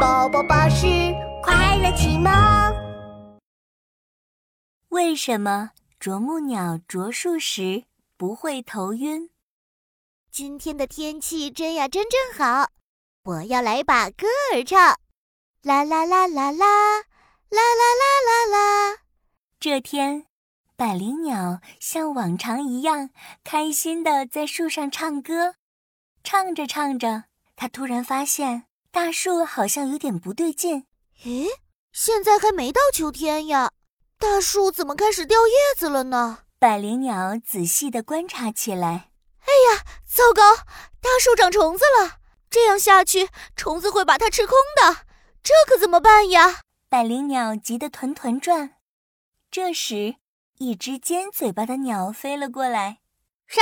宝宝巴士快乐启蒙。为什么啄木鸟啄树时不会头晕？今天的天气真呀真正好，我要来把歌儿唱。啦啦啦啦啦，啦啦啦啦啦。这天，百灵鸟像往常一样开心的在树上唱歌，唱着唱着，它突然发现。大树好像有点不对劲。咦，现在还没到秋天呀，大树怎么开始掉叶子了呢？百灵鸟仔细地观察起来。哎呀，糟糕，大树长虫子了！这样下去，虫子会把它吃空的，这可怎么办呀？百灵鸟急得团团转。这时，一只尖嘴巴的鸟飞了过来。啥？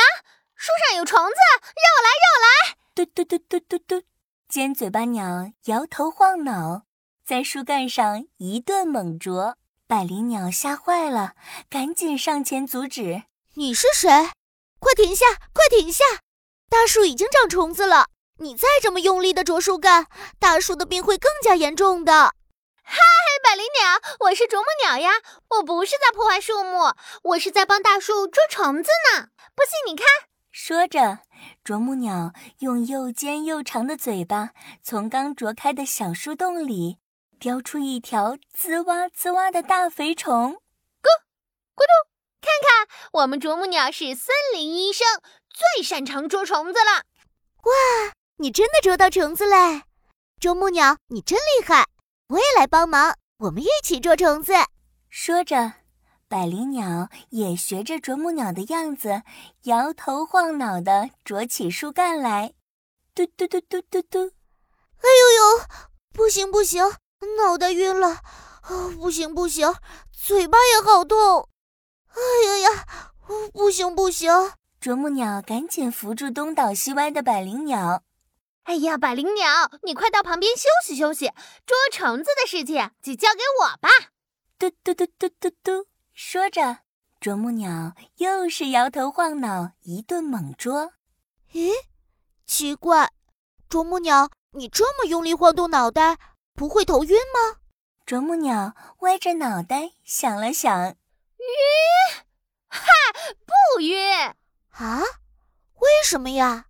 树上有虫子？让我来，让我来！嘟嘟嘟嘟嘟嘟。尖嘴巴鸟摇头晃脑，在树干上一顿猛啄。百灵鸟吓坏了，赶紧上前阻止：“你是谁？快停下！快停下！大树已经长虫子了，你再这么用力的啄树干，大树的病会更加严重的。”“嗨，百灵鸟，我是啄木鸟呀！我不是在破坏树木，我是在帮大树捉虫子呢。不信你看。”说着。啄木鸟用又尖又长的嘴巴从刚啄开的小树洞里叼出一条滋哇滋哇的大肥虫，咕咕咚！看看，我们啄木鸟是森林医生，最擅长捉虫子了。哇，你真的捉到虫子嘞！啄木鸟，你真厉害！我也来帮忙，我们一起捉虫子。说着。百灵鸟也学着啄木鸟的样子，摇头晃脑地啄起树干来，嘟嘟嘟嘟嘟嘟。哎呦呦，不行不行，脑袋晕了！哦，不行不行，嘴巴也好痛！哎呀呀，不行不行！啄木鸟赶紧扶住东倒西歪的百灵鸟。哎呀，百灵鸟，你快到旁边休息休息，捉虫子的事情就交给我吧！嘟嘟嘟嘟嘟嘟。说着，啄木鸟又是摇头晃脑，一顿猛啄。咦，奇怪，啄木鸟，你这么用力晃动脑袋，不会头晕吗？啄木鸟歪着脑袋想了想，晕？哈，不晕啊？为什么呀？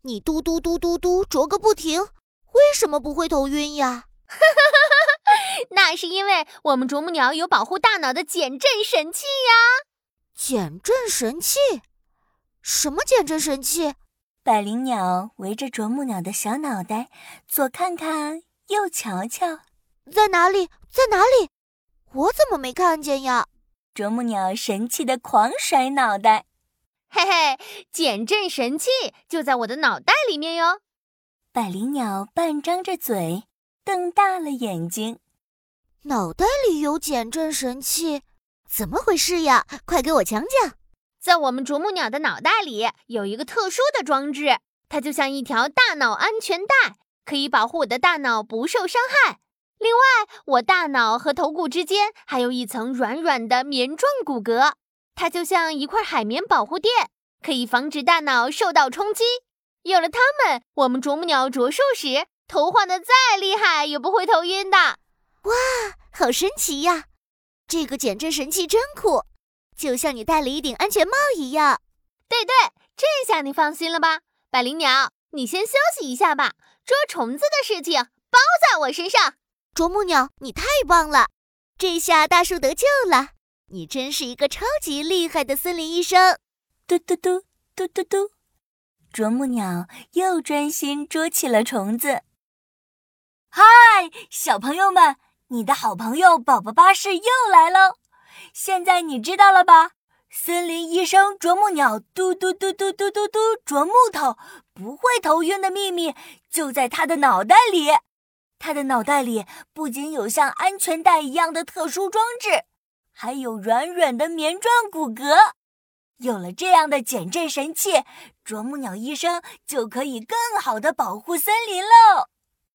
你嘟嘟嘟嘟嘟啄个不停，为什么不会头晕呀？哈哈哈。那是因为我们啄木鸟有保护大脑的减震神器呀！减震神器？什么减震神器？百灵鸟围着啄木鸟的小脑袋左看看右瞧瞧，在哪里？在哪里？我怎么没看见呀？啄木鸟神气的狂甩脑袋，嘿嘿，减震神器就在我的脑袋里面哟！百灵鸟半张着嘴，瞪大了眼睛。脑袋里有减震神器，怎么回事呀？快给我讲讲。在我们啄木鸟的脑袋里有一个特殊的装置，它就像一条大脑安全带，可以保护我的大脑不受伤害。另外，我大脑和头骨之间还有一层软软的棉状骨骼，它就像一块海绵保护垫，可以防止大脑受到冲击。有了它们，我们啄木鸟啄树时，头晃得再厉害也不会头晕的。哇，好神奇呀！这个减震神器真酷，就像你戴了一顶安全帽一样。对对，这下你放心了吧？百灵鸟，你先休息一下吧。捉虫子的事情包在我身上。啄木鸟，你太棒了！这下大树得救了。你真是一个超级厉害的森林医生。嘟嘟嘟嘟嘟嘟，啄木鸟又专心捉起了虫子。嗨，小朋友们！你的好朋友宝宝巴士又来喽！现在你知道了吧？森林医生啄木鸟嘟嘟嘟嘟嘟嘟嘟啄木头不会头晕的秘密就在他的脑袋里。他的脑袋里不仅有像安全带一样的特殊装置，还有软软的棉状骨骼。有了这样的减震神器，啄木鸟医生就可以更好的保护森林喽。